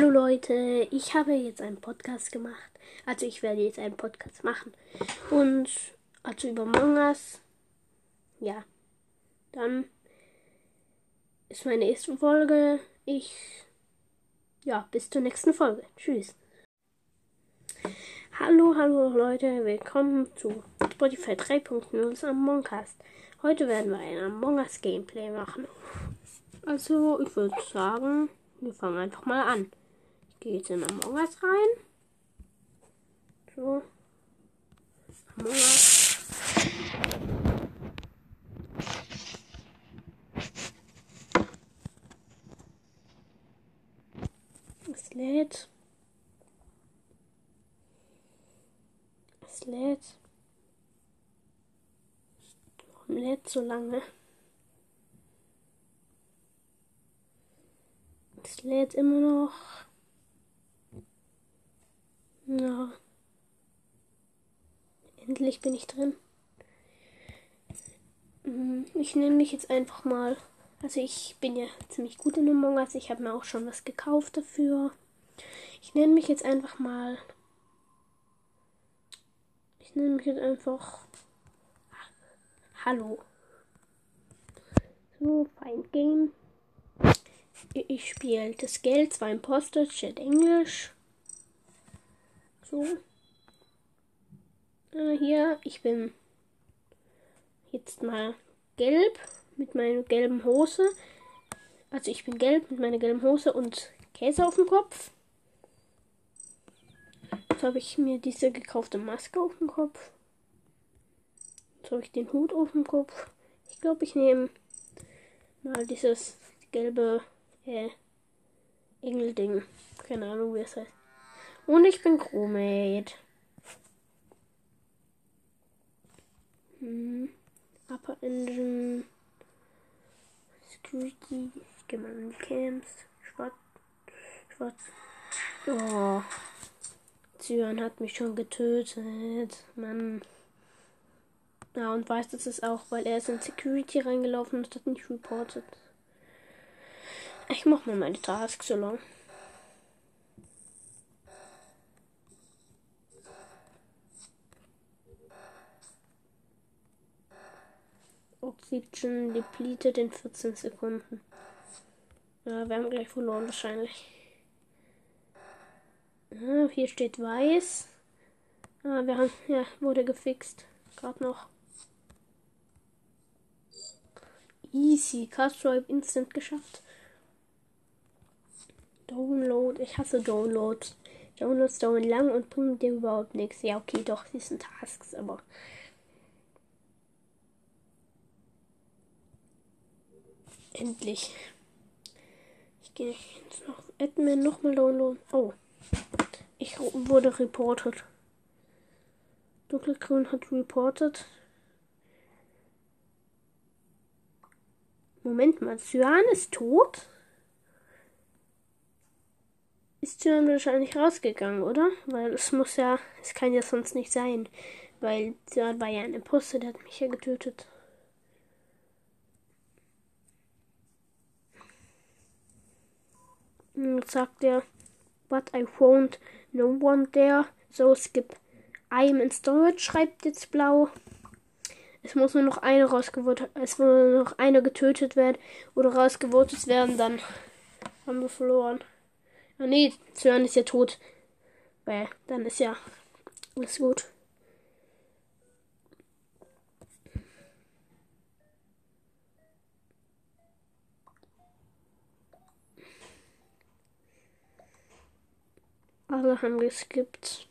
Hallo Leute, ich habe jetzt einen Podcast gemacht. Also ich werde jetzt einen Podcast machen. Und also über Mangas. Ja. Dann ist meine erste Folge. Ich. Ja, bis zur nächsten Folge. Tschüss. Hallo, hallo Leute, willkommen zu Spotify 3.0 Among Us. Heute werden wir ein Among Us Gameplay machen. Also, ich würde sagen, wir fangen einfach mal an. Jetzt in Among Us rein. So. Among Us. Es lädt. Es lädt. Warum lädt so lange? Es lädt immer noch. Ja. Endlich bin ich drin. Mhm, ich nenne mich jetzt einfach mal. Also ich bin ja ziemlich gut in Among Us. Ich habe mir auch schon was gekauft dafür. Ich nenne mich jetzt einfach mal. Ich nenne mich jetzt einfach. Hallo. So, Find Game. Ich spiele das Geld, zwei Imposter, Chat Englisch. So. Äh, hier, ich bin jetzt mal gelb mit meiner gelben Hose. Also ich bin gelb mit meiner gelben Hose und Käse auf dem Kopf. Jetzt habe ich mir diese gekaufte Maske auf dem Kopf. Jetzt habe ich den Hut auf dem Kopf. Ich glaube, ich nehme mal dieses gelbe äh, Engelding. Keine Ahnung, wie es heißt. Und ich bin Crewmate. Hm. Upper Engine. Security. Ich gehe mal in die Camps. Schwarz. Schwarz. Oh. Zyan hat mich schon getötet. Mann. Ja, und weiß das ist auch, weil er ist in Security reingelaufen und hat nicht reported. Ich mach mal meine Task so lang. Oxygen depleted in 14 Sekunden. Ja, wir haben gleich verloren wahrscheinlich. Ja, hier steht weiß. Ah, wir haben, ja, wurde gefixt. Gerade noch. Easy. Castro instant geschafft. Download. Ich hasse Downloads. Downloads dauern lang und bringen dir überhaupt nichts. Ja, okay, doch, die sind Tasks, aber. Endlich. Ich gehe jetzt noch Admin nochmal downloaden. Oh. Ich wurde reported. Dunkelgrün hat reported. Moment mal, Cyan ist tot? ist Cyan wahrscheinlich rausgegangen, oder? Weil es muss ja, es kann ja sonst nicht sein. Weil Cyan war ja ein Imposter, der hat mich ja getötet. Und jetzt sagt er, but I found no one there, so skip. I am in storage, schreibt jetzt blau. Es muss nur noch eine rausgevotet, es muss nur noch eine getötet werden oder rausgevotet werden, dann haben wir verloren. Ah nee, Cyan ist ja tot. Weil dann ist ja alles gut. Alle haben geskippt.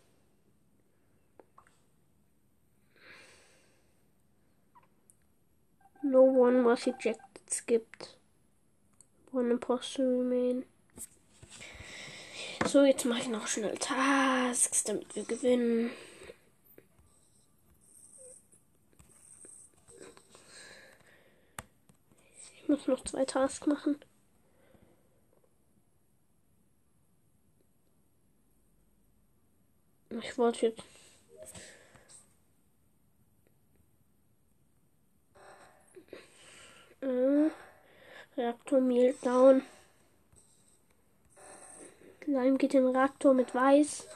No one was ejected, skipped. One imposter remain. So, jetzt mache ich noch schnell Tasks, damit wir gewinnen. Ich muss noch zwei Tasks machen. Ich wollte jetzt. Äh, Reaktor Meltdown. Lime geht den Reaktor mit Weiß.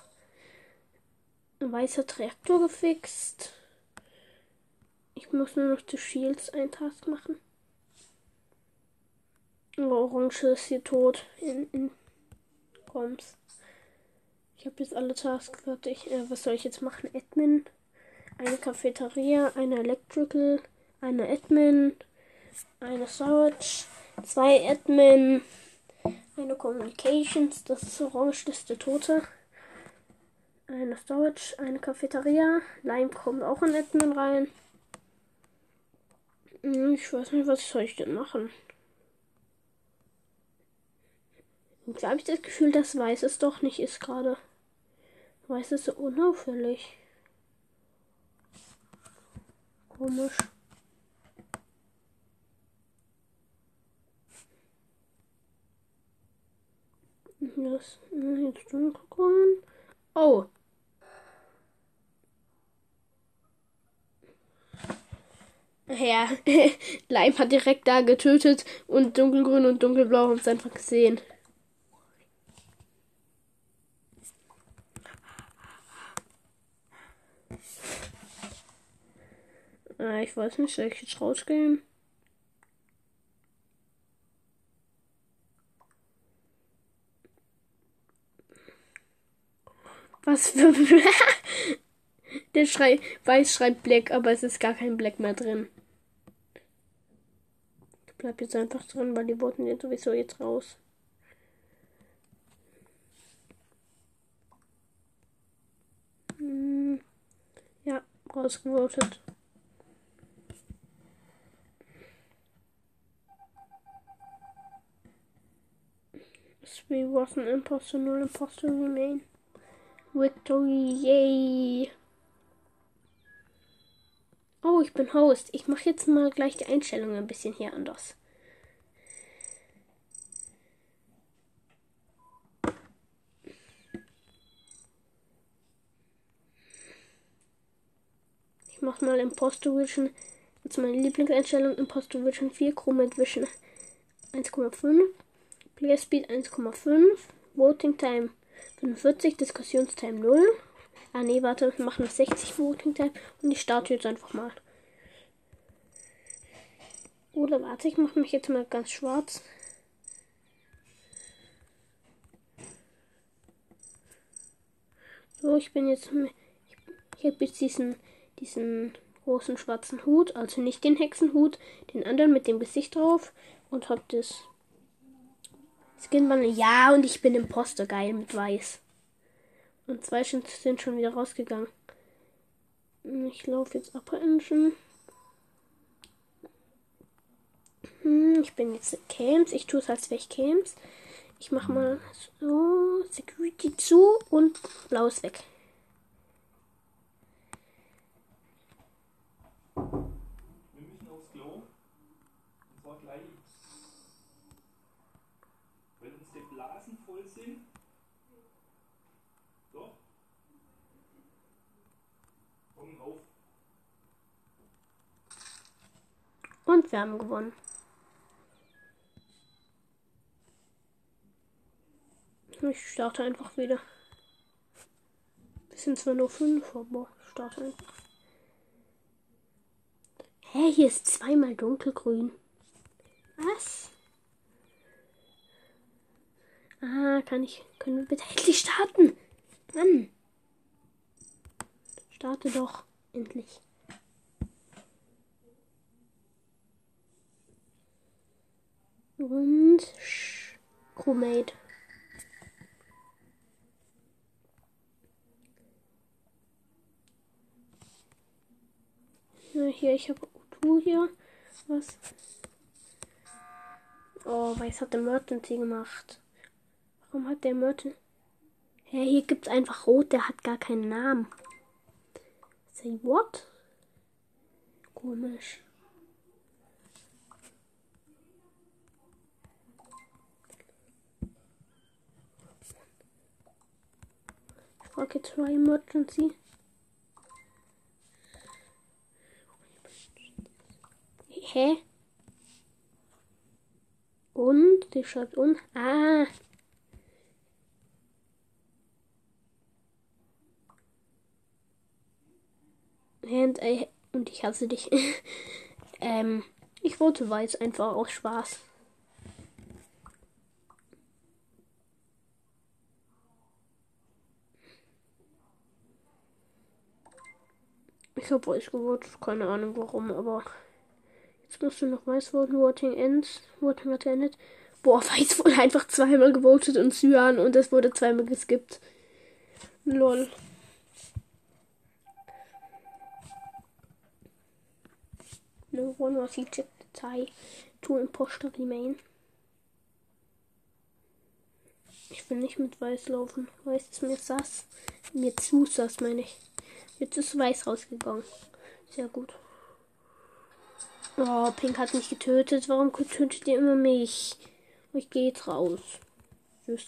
Ein weißer Reaktor gefixt. Ich muss nur noch die Shields ein Task machen. Orange ist hier tot. In, in Komm's. Ich habe jetzt alle Tasks fertig. Äh, was soll ich jetzt machen? Admin, eine Cafeteria, eine Electrical, eine Admin, eine Storage, zwei Admin, eine Communications, das ist orange, das ist der Tote. Eine Storage, eine Cafeteria. Lime kommt auch in Admin rein. Hm, ich weiß nicht, was soll ich denn machen. Und habe ich das Gefühl, dass Weiß es doch nicht ist gerade. Weiß ist so unauffällig. Komisch. Das jetzt dunkelgrün. Oh. Ja, Leim hat direkt da getötet und dunkelgrün und dunkelblau haben es einfach gesehen. Äh, ich weiß nicht, soll ich jetzt rausgehen? Was für. Der Schrei Weiß schreibt Black, aber es ist gar kein Black mehr drin. Ich bleib jetzt einfach drin, weil die wurden jetzt sowieso jetzt raus. Hm. Ja, rausgevotet. Three was an imposter, null imposter remain. Victory, yay! Oh, ich bin Host. Ich mache jetzt mal gleich die Einstellungen ein bisschen hier anders. Ich mache mal Imposter Vision. Jetzt meine Lieblingseinstellung Imposter Vision 4, Chromate Vision 1,5. Player Speed 1,5. Voting Time 45. Diskussionstime 0. Ah nee, warte, wir machen 60 Voting Time und ich starte jetzt einfach mal. Oder warte, ich mache mich jetzt mal ganz schwarz. So, ich bin jetzt. Ich habe jetzt diesen, diesen großen schwarzen Hut, also nicht den Hexenhut, den anderen mit dem Gesicht drauf und habe das Skinwandel. Ja, und ich bin Imposter. Geil mit Weiß. Und zwei sind schon wieder rausgegangen. Ich laufe jetzt Upper Engine. Hm, ich bin jetzt Camps. Ich tue es, als wäre ich Camps. Ich mache mal so Security zu und blau ist weg. Und wir haben gewonnen. Ich starte einfach wieder. Das sind zwar nur fünf, aber starte einfach. Hä, hier ist zweimal dunkelgrün. Was? Ah, kann ich. Können wir bitte endlich starten? Mann. Starte doch. Endlich. Und Chromate. Ja, hier, ich habe Utu hier. Was? Oh, weiß hat der Emergency gemacht. Warum hat der Emergency... Hä, hey, hier gibt's einfach Rot, der hat gar keinen Namen. Say what? Komisch. Okay, try emergency. Hä? Und? Sie schreibt und? Ah. And I, äh, und ich hasse dich. ähm, ich wollte weiß einfach aus Spaß. Ich habe weiß gewollt, keine Ahnung warum, aber jetzt du noch weiß voten. Voting ends. Voting hat endet. Boah, weiß wurde einfach zweimal gewotet und Cyan und es wurde zweimal geskippt. Lol. No one was ejected tie to imposter remain. Ich will nicht mit Weiß laufen. Weiß ist mir sass. Mir zu sass, meine ich. Jetzt ist Weiß rausgegangen. Sehr gut. Oh, Pink hat mich getötet. Warum tötet ihr immer mich? Ich gehe jetzt raus. Tschüss.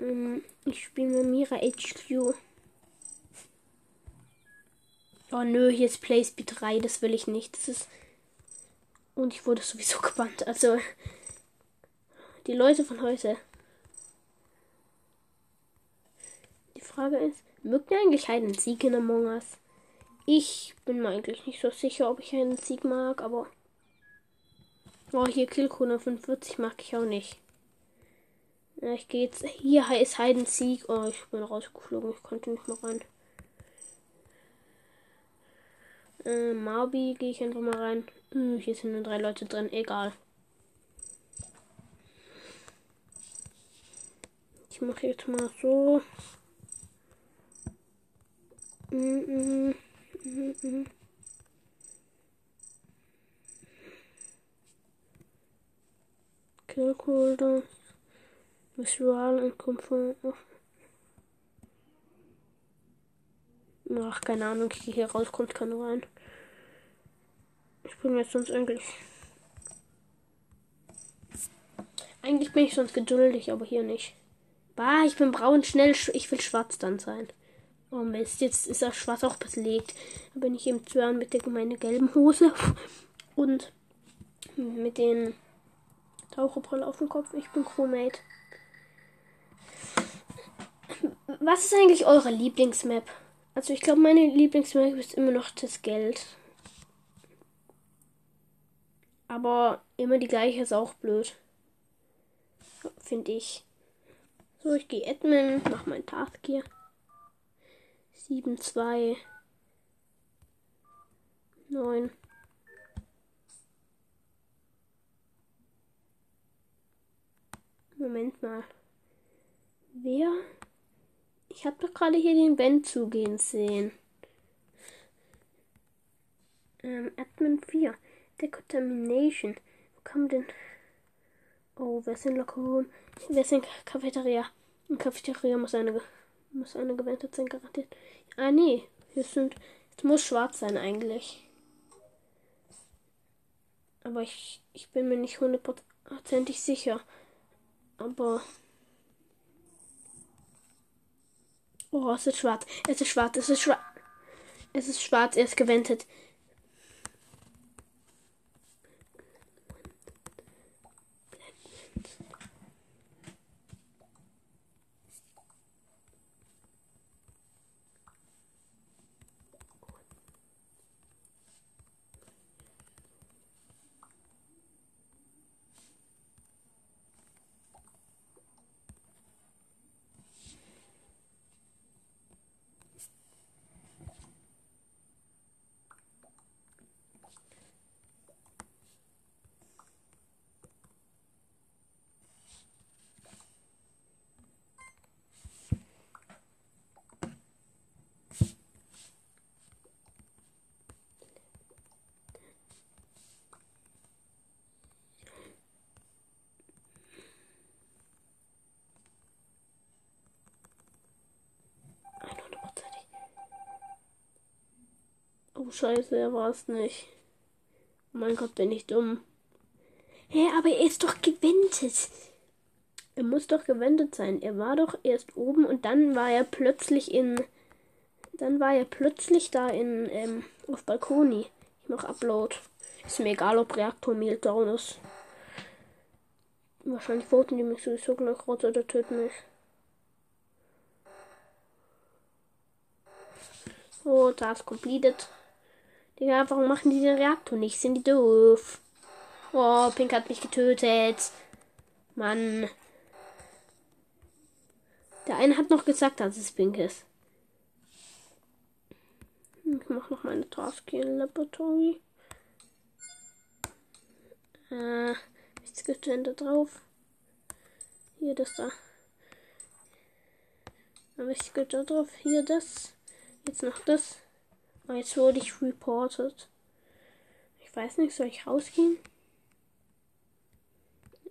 Ähm, ich spiele mit Mira HQ. Oh nö, hier ist PlaySpeed 3, das will ich nicht. Das ist. Und ich wurde sowieso gebannt. Also. Die Leute von heute. Die Frage ist, mögt ihr eigentlich einen Sieg in Among Us? Ich bin mir eigentlich nicht so sicher, ob ich einen Sieg mag, aber. Oh, hier Killcode 45 mag ich auch nicht. Ja, ich gehe jetzt. Hier ist Heiden Sieg. Oh, ich bin rausgeflogen. Ich konnte nicht mehr rein. Äh, Marby gehe ich einfach mal rein. Hm, hier sind nur drei Leute drin. Egal. Ich mache jetzt mal so. Mm -mm, mm Killholder. Visual und Komfort. Ach, keine Ahnung, ich gehe hier raus, kommt keiner rein. Ich bin jetzt sonst eigentlich. Eigentlich bin ich sonst geduldig, aber hier nicht. Bah, ich bin braun, schnell, ich will schwarz dann sein. Oh Mist, jetzt ist das Schwarz auch belegt. Da bin ich im Zwirn mit der gemeinen gelben Hose und mit den Taucherbrille auf dem Kopf. Ich bin Crewmate. Was ist eigentlich eure Lieblingsmap? Also ich glaube, meine Lieblingsmap ist immer noch das Geld. Aber immer die gleiche ist auch blöd. Finde ich. So, ich gehe Admin, mach mein Task hier. 7, 2, 9. Moment mal. Wer ich habe doch gerade hier den Band zugehen sehen. Ähm, Admin 4. Decontamination. Wo kam denn. Oh, wer ist in Locker Wer ist in Cafeteria? In Cafeteria muss eine, muss eine gewendet sein, garantiert. Ah, nee. Hier sind. Es muss schwarz sein, eigentlich. Aber ich, ich bin mir nicht hundertprozentig sicher. Aber Oh, es ist schwarz. Es ist schwarz. Es ist schwarz. Es ist schwarz. Er ist gewendet. Oh scheiße, er war es nicht. Oh mein Gott, bin ich dumm. Hä, aber er ist doch gewendet. Er muss doch gewendet sein. Er war doch erst oben und dann war er plötzlich in. Dann war er plötzlich da in. Ähm, auf Balkoni. Ich mach Upload. Ist mir egal, ob Reaktor Meltdown ist. Wahrscheinlich voten die mich sowieso gleich raus oder töten mich. Oh, das completed. Digga, warum machen die den Reaktor nicht? Sind die doof? Oh, Pink hat mich getötet. Mann. Der eine hat noch gesagt, dass es Pink ist. Ich mach noch meine Task hier in Laboratory. Äh, nichts gibt denn da drauf? Hier, das da. Aber ich da drauf. Hier das. Jetzt noch das. Oh, jetzt wurde ich reported. Ich weiß nicht, soll ich rausgehen?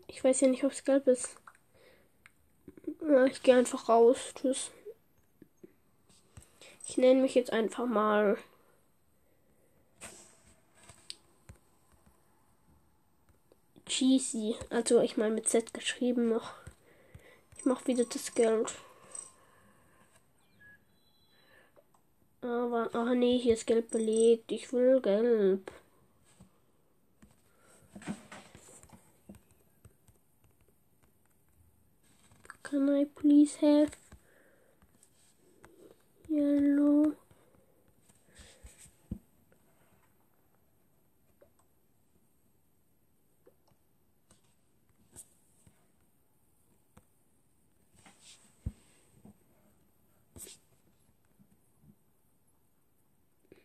Ich weiß ja nicht, ob es gelb ist. Ja, ich gehe einfach raus. Tschüss. Ich nenne mich jetzt einfach mal. Cheesy. Also ich meine mit Z geschrieben noch. Ich mache wieder das Geld. Aber, ach nee, hier ist gelb belegt. Ich will gelb. Can I please have yellow?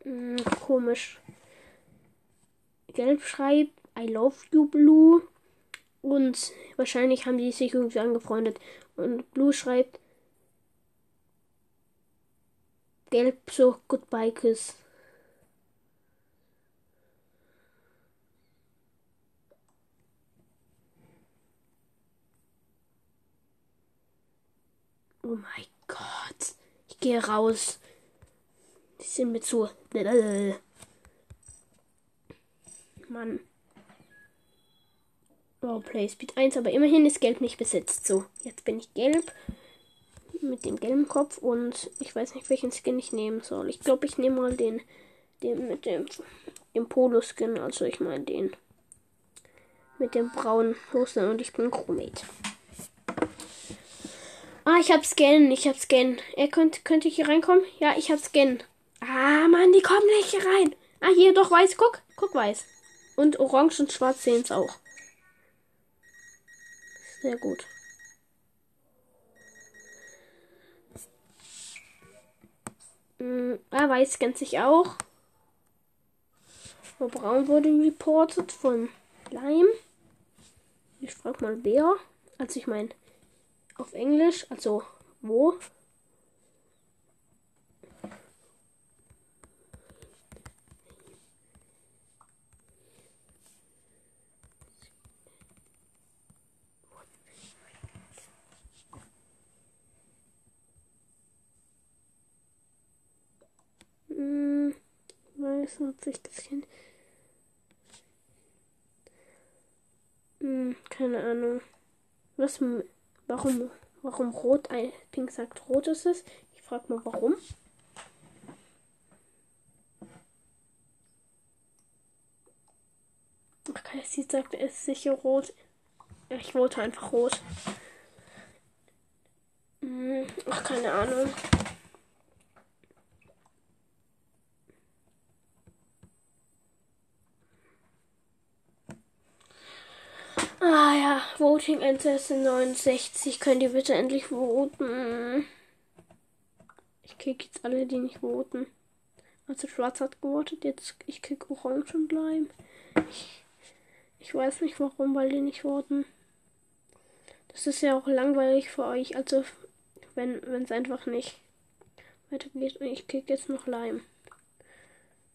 Hm, komisch. Gelb schreibt I love you blue. Und wahrscheinlich haben die sich irgendwie angefreundet. Und Blue schreibt Gelb so Goodbye Kiss. Oh mein Gott. Ich gehe raus. Die sind mir zu. Mann. Oh, Play Speed 1, aber immerhin ist Gelb nicht besetzt. So, jetzt bin ich gelb. Mit dem gelben Kopf und ich weiß nicht, welchen Skin ich nehmen soll. Ich glaube, ich nehme mal den, den mit dem, dem Polo-Skin. Also, ich meine den mit dem braunen Hosen und ich bin Chromate. Ah, ich hab Scan, ich hab Scan. Er könnte, könnte ich hier reinkommen? Ja, ich hab Scan. Ah, Mann, die kommen nicht rein. Ah, hier doch weiß, guck, guck weiß. Und orange und schwarz sehen es auch. Sehr gut. Mhm, ah, weiß kennt sich auch. Aber braun wurde reported von Lime. Ich frag mal wer. Also ich meine auf Englisch, also wo. Hm, weiß hat sich das Kind. Hm, keine Ahnung. Was, warum, warum rot, Pink sagt rot ist es? Ich frag mal warum. Okay, sie sagt, es ist sicher rot. Ich wollte einfach rot. Hm, ach, keine Ahnung. Ah ja, Voting Ancestor 69. Könnt ihr bitte endlich voten? Ich kick jetzt alle, die nicht voten. Also Schwarz hat gewotet, jetzt ich kick Orange und Lime. Ich, ich weiß nicht warum, weil die nicht voten. Das ist ja auch langweilig für euch, also wenn es einfach nicht weitergeht. Und ich kick jetzt noch Lime.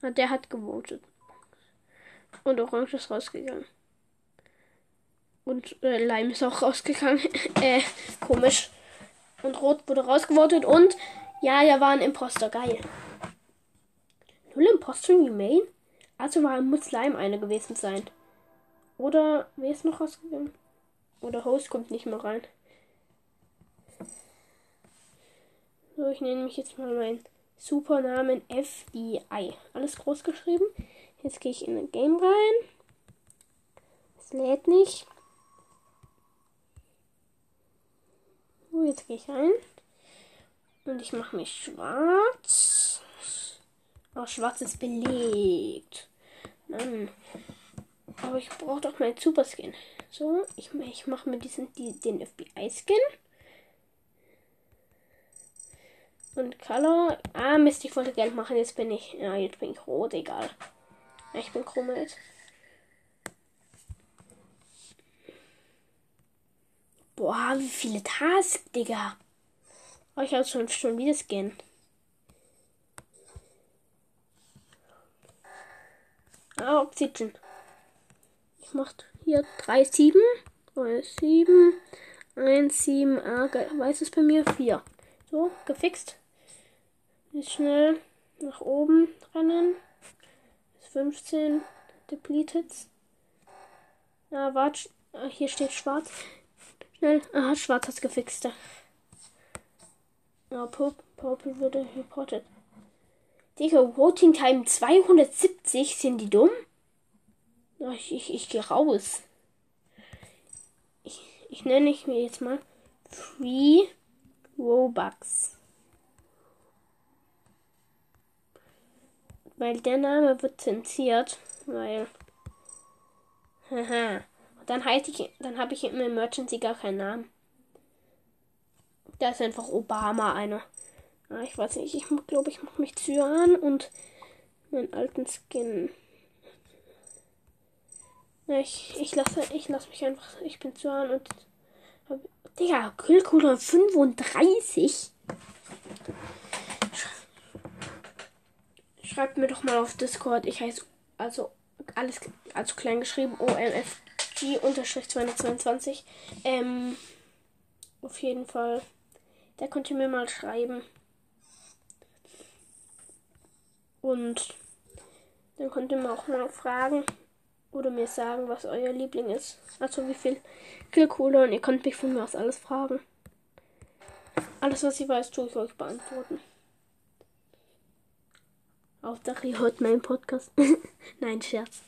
Na, der hat gewotet. Und Orange ist rausgegangen. Und äh, Lime ist auch rausgegangen. äh, komisch. Und Rot wurde rausgevotet. Und ja, der war ein Imposter. Geil. Null Imposter Remain? Also war muss Lime eine gewesen sein. Oder wer ist noch rausgegangen? Oder Host kommt nicht mehr rein. So, ich nenne mich jetzt mal meinen Supernamen FBI. Alles groß geschrieben. Jetzt gehe ich in ein Game rein. Es lädt nicht. Jetzt gehe ich rein. Und ich mache mich schwarz. Oh, schwarz ist belegt. Mann. Aber ich brauche doch meinen Super Skin. So, ich, ich mache mir diesen, die, den FBI-Skin. Und Color. Ah, Mist, ich wollte Geld machen. Jetzt bin ich. Ja, jetzt bin ich rot, egal. Ich bin krummelt. Boah, wie viele Tasks, Digga. Oh, ich habe schon, schon wieder Skin. Ah, Oxygen. Ich mach hier 3, 7. 3, 7. 1, 7. Ah, weiß es bei mir? 4. So, gefixt. Jetzt schnell nach oben rennen. Bis 15. Depleted. Ah, warte. Ah, hier steht schwarz. Schnell. Aha, schwarz hat's gefixt. Ja, Purple wurde reported. Digga, Voting Time 270. Sind die dumm? Ich, ich, ich gehe raus. Ich, ich nenne ich mir jetzt mal Free Robux. Weil der Name wird zensiert, weil. Haha. Dann, heißt ich, dann habe ich im Emergency gar keinen Namen. Da ist einfach Obama einer. Ah, ich weiß nicht, ich glaube, ich mache mich zu an und meinen alten Skin. Ich, ich lasse ich lass mich einfach. Ich bin zu an und. Hab, Digga, Kühlkühler 35? Schreibt mir doch mal auf Discord. Ich heiße also alles also klein geschrieben OMF unterstrich 222. Ähm, auf jeden Fall. Da könnt ihr mir mal schreiben. Und dann könnt ihr mir auch mal fragen oder mir sagen, was euer Liebling ist. Also wie viel Kill und ihr könnt mich von mir aus alles fragen. Alles, was ich weiß, tue ich euch beantworten. Auf der hört mein Podcast. Nein, Scherz.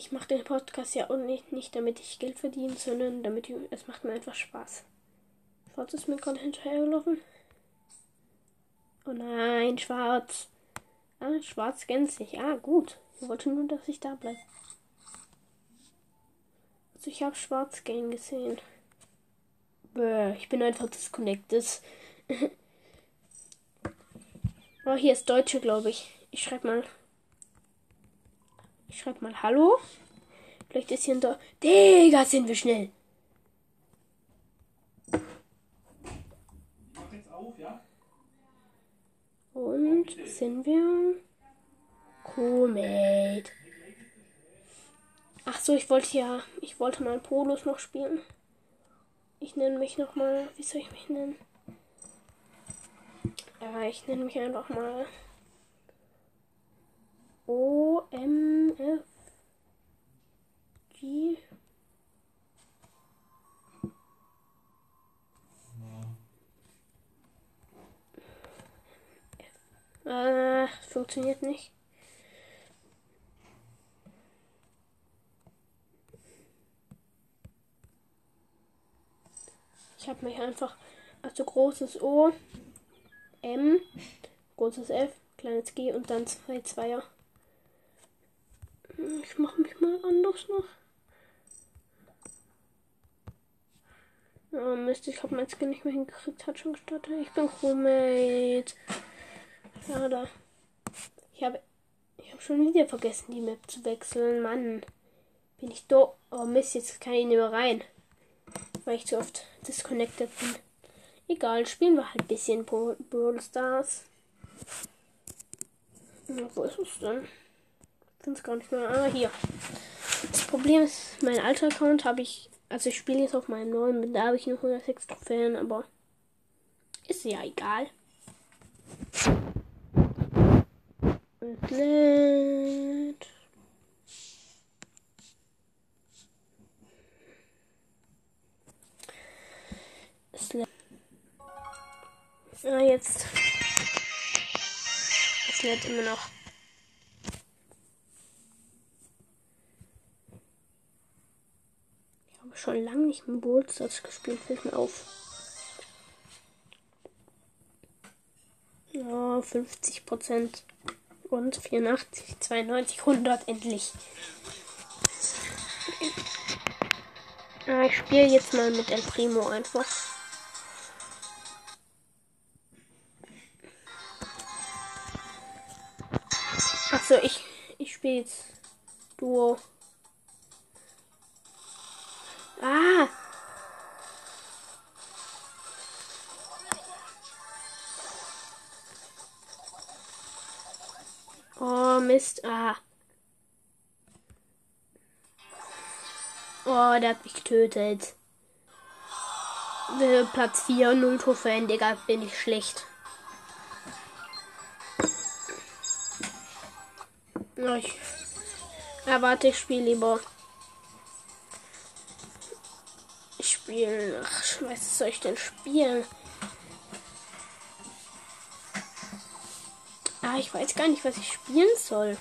Ich mache den Podcast ja auch nicht, nicht damit ich Geld verdiene, sondern damit ich, es macht mir einfach Spaß. Schwarz ist mir gerade hinterhergelaufen. Oh nein, schwarz. Ah, schwarz gänzlich. Ah, gut. Ich wollte nur, dass ich da bleibe. Also ich habe schwarz gern gesehen. Bäh, ich bin einfach disconnected. oh, hier ist Deutsche, glaube ich. Ich schreibe mal. Ich schreibe mal Hallo. Vielleicht ist hier ein Deutsche. Digga, sind wir schnell. Und sind wir? Crewmate. Ach so, ich wollte ja, ich wollte mal Polos noch spielen. Ich nenne mich noch mal, wie soll ich mich nennen? Ja, ich nenne mich einfach mal O M F G Äh, funktioniert nicht. Ich habe mich einfach, also großes O, M, großes F, kleines G und dann zwei Zweier. Ich mache mich mal anders noch. Oh Mist, ich habe mein Skin nicht mehr hingekriegt, hat schon gestartet. Ich bin Crewmate. Schade. Ich habe ich habe schon wieder vergessen, die Map zu wechseln. Mann. Bin ich doof. Oh Mist, jetzt kann ich nicht mehr rein. Weil ich zu oft disconnected bin. Egal, spielen wir halt ein bisschen Brawl Stars. Wo ist es denn? Finde es gar nicht mehr. Ah, hier. Das Problem ist, mein alter Account habe ich. Also ich spiele jetzt auf meinem neuen, da habe ich nur 106 Trophäen, aber ist ja egal. komplett. Ja, jetzt. Es lädt immer noch. Ich habe schon lange nicht mehr Ballstars gespielt, fällt mir auf. Ja, 50 Prozent. Und 84, 92, 100 endlich. Ja, ich spiele jetzt mal mit El Primo einfach. Achso, ich, ich spiele jetzt Duo. Mist. Ah. Oh, der hat mich getötet. Äh, Platz 4, 0 Trophäen, Digga, bin ich schlecht. Ich. Ja, warte, ich spiele lieber. Ich spiele. Ach, was soll ich denn spielen? Ah, ich weiß gar nicht, was ich spielen soll.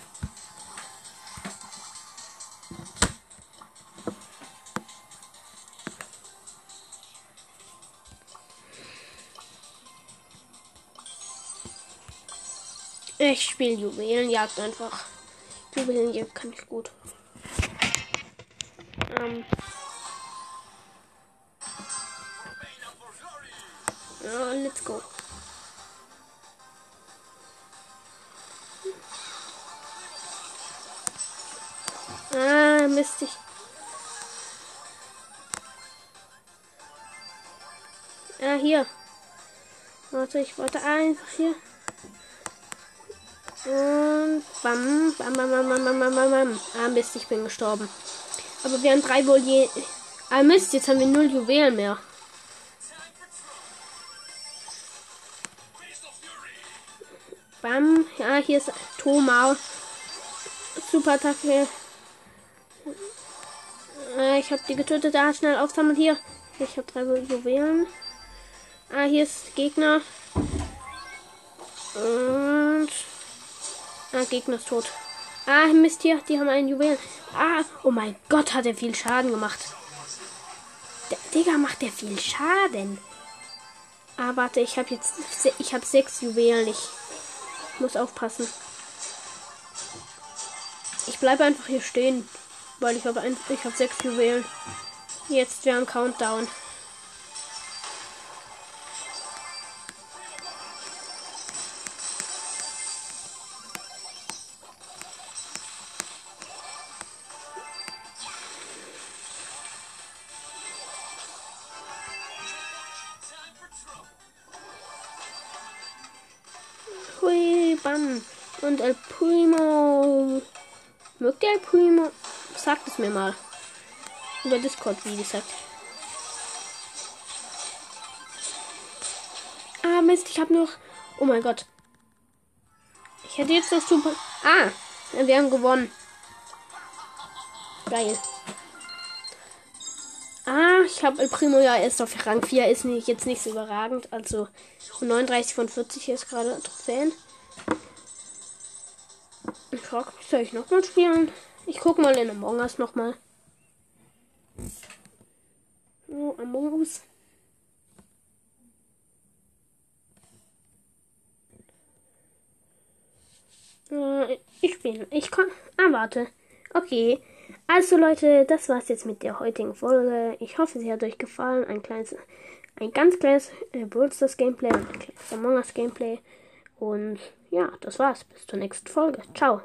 Ich spiele Juwelenjagd einfach. Juwelenjagd kann ich gut. Ähm. Ja, let's go. Ah, Mist, ich. Ah, hier. Warte, ich wollte einfach hier. Und bam, bam, bam, bam, bam, bam, bam, bam. bam. Ah, Mist, ich bin gestorben. Aber wir haben drei wohl je. Ah, Mist, jetzt haben wir null Juwelen mehr. Bam. Ja, hier ist Thomas. Super Attacke. Äh, ich habe die getötet. Ah, schnell aufsammeln hier. Ich habe drei Juwelen. Ah, hier ist Gegner. Und. Ah, Gegner ist tot. Ah, Mist hier. Die haben einen Juwelen. Ah, oh mein Gott, hat er viel Schaden gemacht. Der Digga macht der viel Schaden. Ah, warte, ich habe jetzt. Ich habe sechs Juwelen. Ich muss aufpassen. Ich bleibe einfach hier stehen. Weil ich habe habe sechs Juwelen. Jetzt wäre ein Countdown. Mir mal. Über Discord, wie gesagt. Ah, Mist, ich habe noch. Oh mein Gott. Ich hätte jetzt das super. Ah, wir haben gewonnen. Geil. Ah, ich habe El Primo ja erst auf Rang 4, ist nicht, jetzt nicht so überragend. Also 39 von 40 ist gerade Trophäen. Ich frage soll ich nochmal spielen? Ich gucke mal in Among Us nochmal. Oh, Among Us. Äh, ich spiele. Ich kann. Ah, warte. Okay. Also Leute, das war's jetzt mit der heutigen Folge. Ich hoffe, sie hat euch gefallen. Ein kleines, ein ganz kleines äh, Stars Gameplay ein kleines Among Us Gameplay. Und ja, das war's. Bis zur nächsten Folge. Ciao.